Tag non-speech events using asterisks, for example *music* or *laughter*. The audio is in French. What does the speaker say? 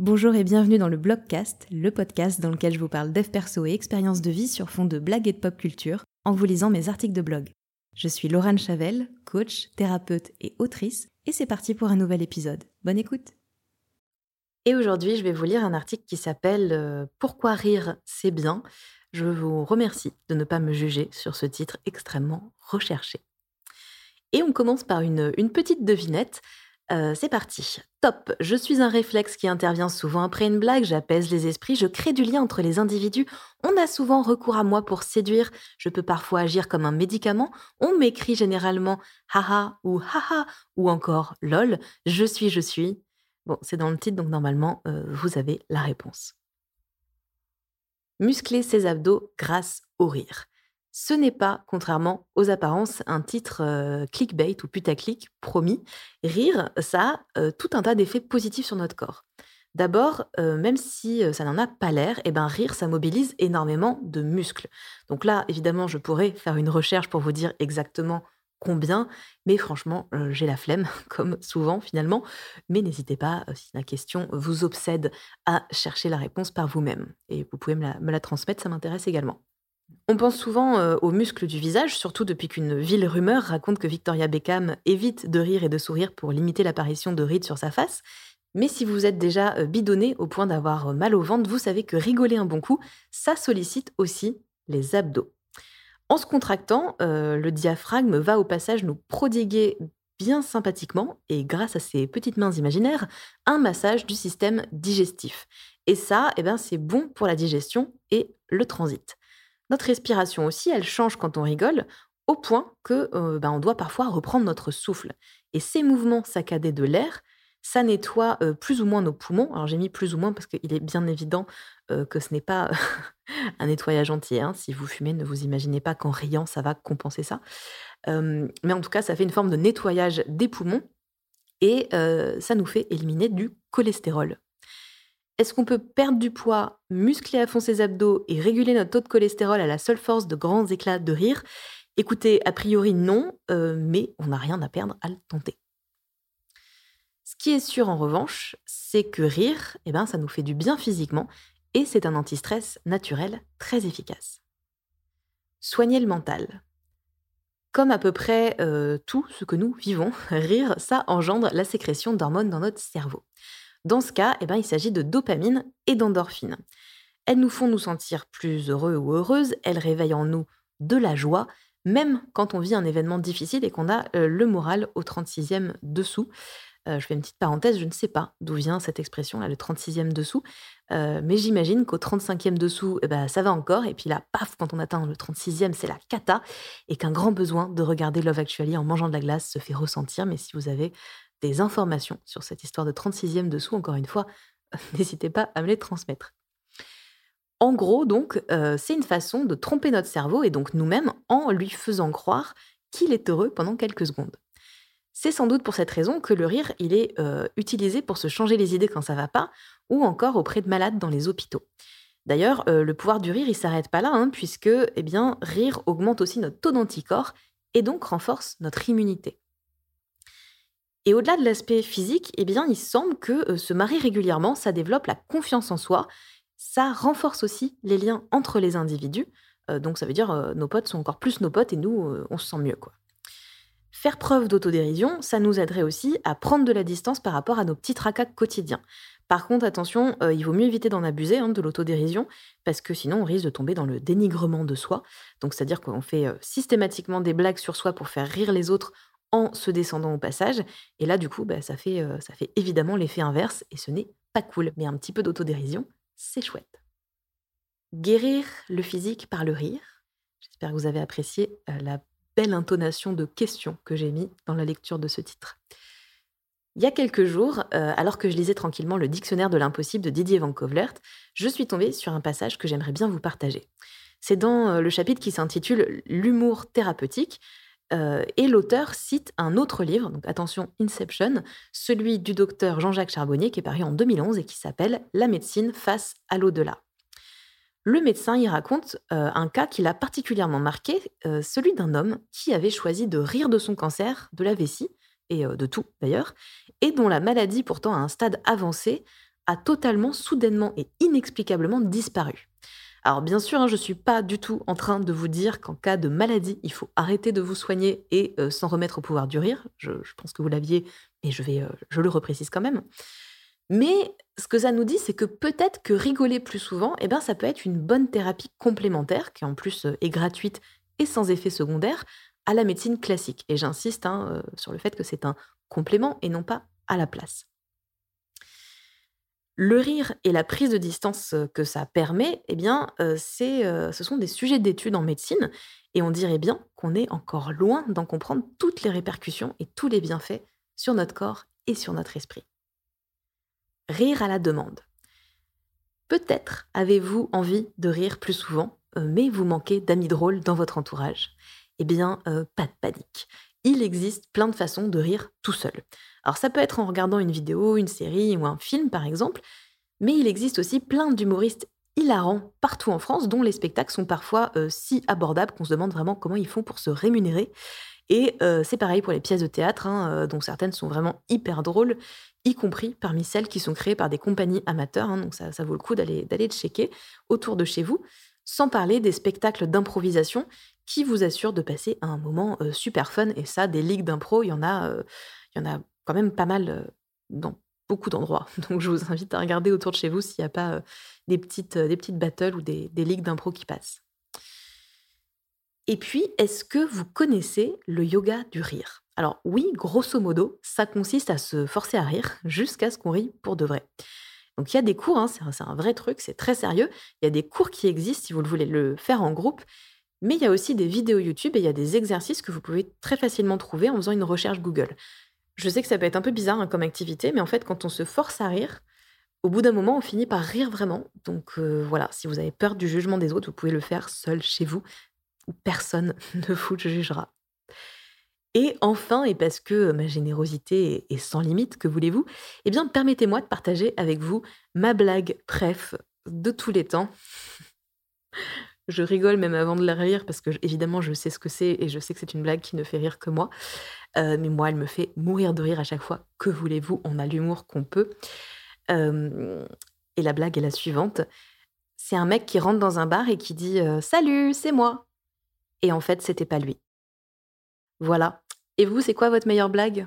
Bonjour et bienvenue dans le Blogcast, le podcast dans lequel je vous parle dev perso et expériences de vie sur fond de blagues et de pop culture en vous lisant mes articles de blog. Je suis Laurent Chavel, coach, thérapeute et autrice, et c'est parti pour un nouvel épisode. Bonne écoute Et aujourd'hui, je vais vous lire un article qui s'appelle euh, Pourquoi rire, c'est bien? Je vous remercie de ne pas me juger sur ce titre extrêmement recherché. Et on commence par une, une petite devinette. Euh, c'est parti. Top. Je suis un réflexe qui intervient souvent après une blague, j'apaise les esprits, je crée du lien entre les individus. On a souvent recours à moi pour séduire. Je peux parfois agir comme un médicament. On m'écrit généralement haha ou haha ou encore lol. Je suis, je suis. Bon, c'est dans le titre, donc normalement, euh, vous avez la réponse. Muscler ses abdos grâce au rire. Ce n'est pas, contrairement aux apparences, un titre clickbait ou putaclic promis. Rire, ça a tout un tas d'effets positifs sur notre corps. D'abord, même si ça n'en a pas l'air, eh ben, rire, ça mobilise énormément de muscles. Donc là, évidemment, je pourrais faire une recherche pour vous dire exactement combien, mais franchement, j'ai la flemme, *laughs* comme souvent finalement. Mais n'hésitez pas, si la question vous obsède, à chercher la réponse par vous-même. Et vous pouvez me la transmettre, ça m'intéresse également. On pense souvent euh, aux muscles du visage, surtout depuis qu'une ville rumeur raconte que Victoria Beckham évite de rire et de sourire pour limiter l'apparition de rides sur sa face. Mais si vous êtes déjà euh, bidonné au point d'avoir euh, mal au ventre, vous savez que rigoler un bon coup, ça sollicite aussi les abdos. En se contractant, le diaphragme va au passage nous prodiguer bien sympathiquement, et grâce à ses petites mains imaginaires, un massage du système digestif. Et ça, eh ben, c'est bon pour la digestion et le transit. Notre respiration aussi, elle change quand on rigole, au point que euh, ben, on doit parfois reprendre notre souffle. Et ces mouvements saccadés de l'air, ça nettoie euh, plus ou moins nos poumons. Alors j'ai mis plus ou moins parce qu'il est bien évident euh, que ce n'est pas *laughs* un nettoyage entier. Hein. Si vous fumez, ne vous imaginez pas qu'en riant, ça va compenser ça. mais en tout cas, ça fait une forme de nettoyage des poumons et ça nous fait éliminer du cholestérol. Est-ce qu'on peut perdre du poids, muscler à fond ses abdos et réguler notre taux de cholestérol à la seule force de grands éclats de rire? Écoutez, a priori non, euh, mais on n'a rien à perdre à le tenter. Ce qui est sûr en revanche, c'est que rire, eh ben, ça nous fait du bien physiquement et c'est un antistress naturel très efficace. Soigner le mental. Comme à peu près euh, tout ce que nous vivons, *laughs* rire, ça engendre la sécrétion d'hormones dans notre cerveau. Dans ce cas, eh ben, il s'agit de dopamine et d'endorphine. Elles nous font nous sentir plus heureux ou heureuses, elles réveillent en nous de la joie, même quand on vit un événement difficile et qu'on a euh, le moral au 36e dessous. Euh, je fais une petite parenthèse, je ne sais pas d'où vient cette expression, le 36e dessous, euh, mais j'imagine qu'au 35e dessous, eh ben, ça va encore, et puis là, paf, quand on atteint le 36e, c'est la cata, et qu'un grand besoin de regarder Love Actually en mangeant de la glace se fait ressentir, mais si vous avez des informations sur cette histoire de 36e dessous, encore une fois, *laughs* n'hésitez pas à me les transmettre. En gros, donc, euh, c'est une façon de tromper notre cerveau et donc nous-mêmes en lui faisant croire qu'il est heureux pendant quelques secondes. C'est sans doute pour cette raison que le rire, il est euh, utilisé pour se changer les idées quand ça va pas, ou encore auprès de malades dans les hôpitaux. D'ailleurs, euh, le pouvoir du rire, il s'arrête pas là, hein, puisque, eh bien, rire augmente aussi notre taux d'anticorps et donc renforce notre immunité. Et au-delà de l'aspect physique, eh bien, il semble que euh, se marier régulièrement, ça développe la confiance en soi, ça renforce aussi les liens entre les individus. Euh, donc ça veut dire euh, nos potes sont encore plus nos potes et nous, on se sent mieux. Faire preuve d'autodérision, ça nous aiderait aussi à prendre de la distance par rapport à nos petits tracas quotidiens. Par contre, attention, il vaut mieux éviter d'en abuser hein, de l'autodérision, parce que sinon on risque de tomber dans le dénigrement de soi. Donc c'est-à-dire qu'on fait systématiquement des blagues sur soi pour faire rire les autres en se descendant au passage. Et là, du coup, bah, ça, fait, euh, ça fait évidemment l'effet inverse et ce n'est pas cool. Mais un petit peu d'autodérision, c'est chouette. Guérir le physique par le rire. J'espère que vous avez apprécié euh, la belle intonation de questions que j'ai mis dans la lecture de ce titre. Il y a quelques jours, euh, alors que je lisais tranquillement le dictionnaire de l'impossible de Didier Van Kovlert, je suis tombée sur un passage que j'aimerais bien vous partager. C'est dans le chapitre qui s'intitule L'humour thérapeutique, euh, et l'auteur cite un autre livre, donc attention, Inception, celui du docteur Jean-Jacques Charbonnier, qui est paru en 2011 et qui s'appelle La médecine face à l'au-delà. Le médecin y raconte euh, un cas qui l'a particulièrement marqué, euh, celui d'un homme qui avait choisi de rire de son cancer, de la vessie, et de tout d'ailleurs, et dont la maladie pourtant à un stade avancé a totalement, soudainement et inexplicablement disparu. Alors bien sûr, hein, je ne suis pas du tout en train de vous dire qu'en cas de maladie, il faut arrêter de vous soigner et euh, s'en remettre au pouvoir du rire. Je, pense que vous l'aviez, mais je, vais, euh, je le reprécise quand même. Mais ce que ça nous dit, c'est que peut-être que rigoler plus souvent, eh ben, ça peut être une bonne thérapie complémentaire, qui en plus euh, est gratuite et sans effet secondaire, à la médecine classique. Et j'insiste hein, sur le fait que c'est un complément et non pas à la place. Le rire et la prise de distance que ça permet, eh bien, ce sont des sujets d'études en médecine et on dirait bien qu'on est encore loin d'en comprendre toutes les répercussions et tous les bienfaits sur notre corps et sur notre esprit. Rire à la demande. Peut-être avez-vous envie de rire plus souvent, mais vous manquez d'amis drôles dans votre entourage. Eh bien, pas de panique. Il existe plein de façons de rire tout seul. Alors ça peut être en regardant une vidéo, une série ou un film par exemple, mais il existe aussi plein d'humoristes hilarants partout en France dont les spectacles sont parfois euh, si abordables qu'on se demande vraiment comment ils font pour se rémunérer. Et euh, c'est pareil pour les pièces de théâtre, hein, euh, dont certaines sont vraiment hyper drôles, y compris parmi celles qui sont créées par des compagnies amateurs. Hein, donc ça, ça, vaut le coup d'aller d'aller checker autour de chez vous, sans parler des spectacles d'improvisation qui vous assurent de passer un moment super fun. Et ça, des ligues d'impro, il y en a, y en a quand même pas mal dans beaucoup d'endroits. *laughs* Donc je vous invite à regarder autour de chez vous s'il n'y a pas des, petites, des petites battles ou des, ligues d'impro qui passent. Et puis, est-ce que vous connaissez le yoga du rire? Alors oui, grosso modo, ça consiste à se forcer à rire jusqu'à ce qu'on rit pour de vrai. Donc il y a des cours, hein, c'est un, vrai truc, c'est très sérieux. Il y a des cours qui existent si vous voulez le faire en groupe. Mais il y a aussi des vidéos YouTube et il y a des exercices que vous pouvez très facilement trouver en faisant une recherche Google. Je sais que ça peut être un peu bizarre hein, comme activité, mais en fait, quand on se force à rire, au bout d'un moment, on finit par rire vraiment. Donc euh, voilà, si vous avez peur du jugement des autres, vous pouvez le faire seul chez vous, où personne *laughs* ne vous jugera. Et enfin, et parce que ma générosité est sans limite, que voulez-vous? Eh bien, permettez-moi de partager avec vous ma blague bref de tous les temps. *laughs* Je rigole même avant de la rire parce que évidemment je sais ce que c'est et je sais que c'est une blague qui ne fait rire que moi. Euh, mais moi, elle me fait mourir de rire à chaque fois. Que voulez-vous? On a l'humour qu'on peut. Euh, et la blague est la suivante. C'est un mec qui rentre dans un bar et qui dit euh, Salut, c'est moi. Et en fait, c'était pas lui. Voilà. Et vous, c'est quoi votre meilleure blague?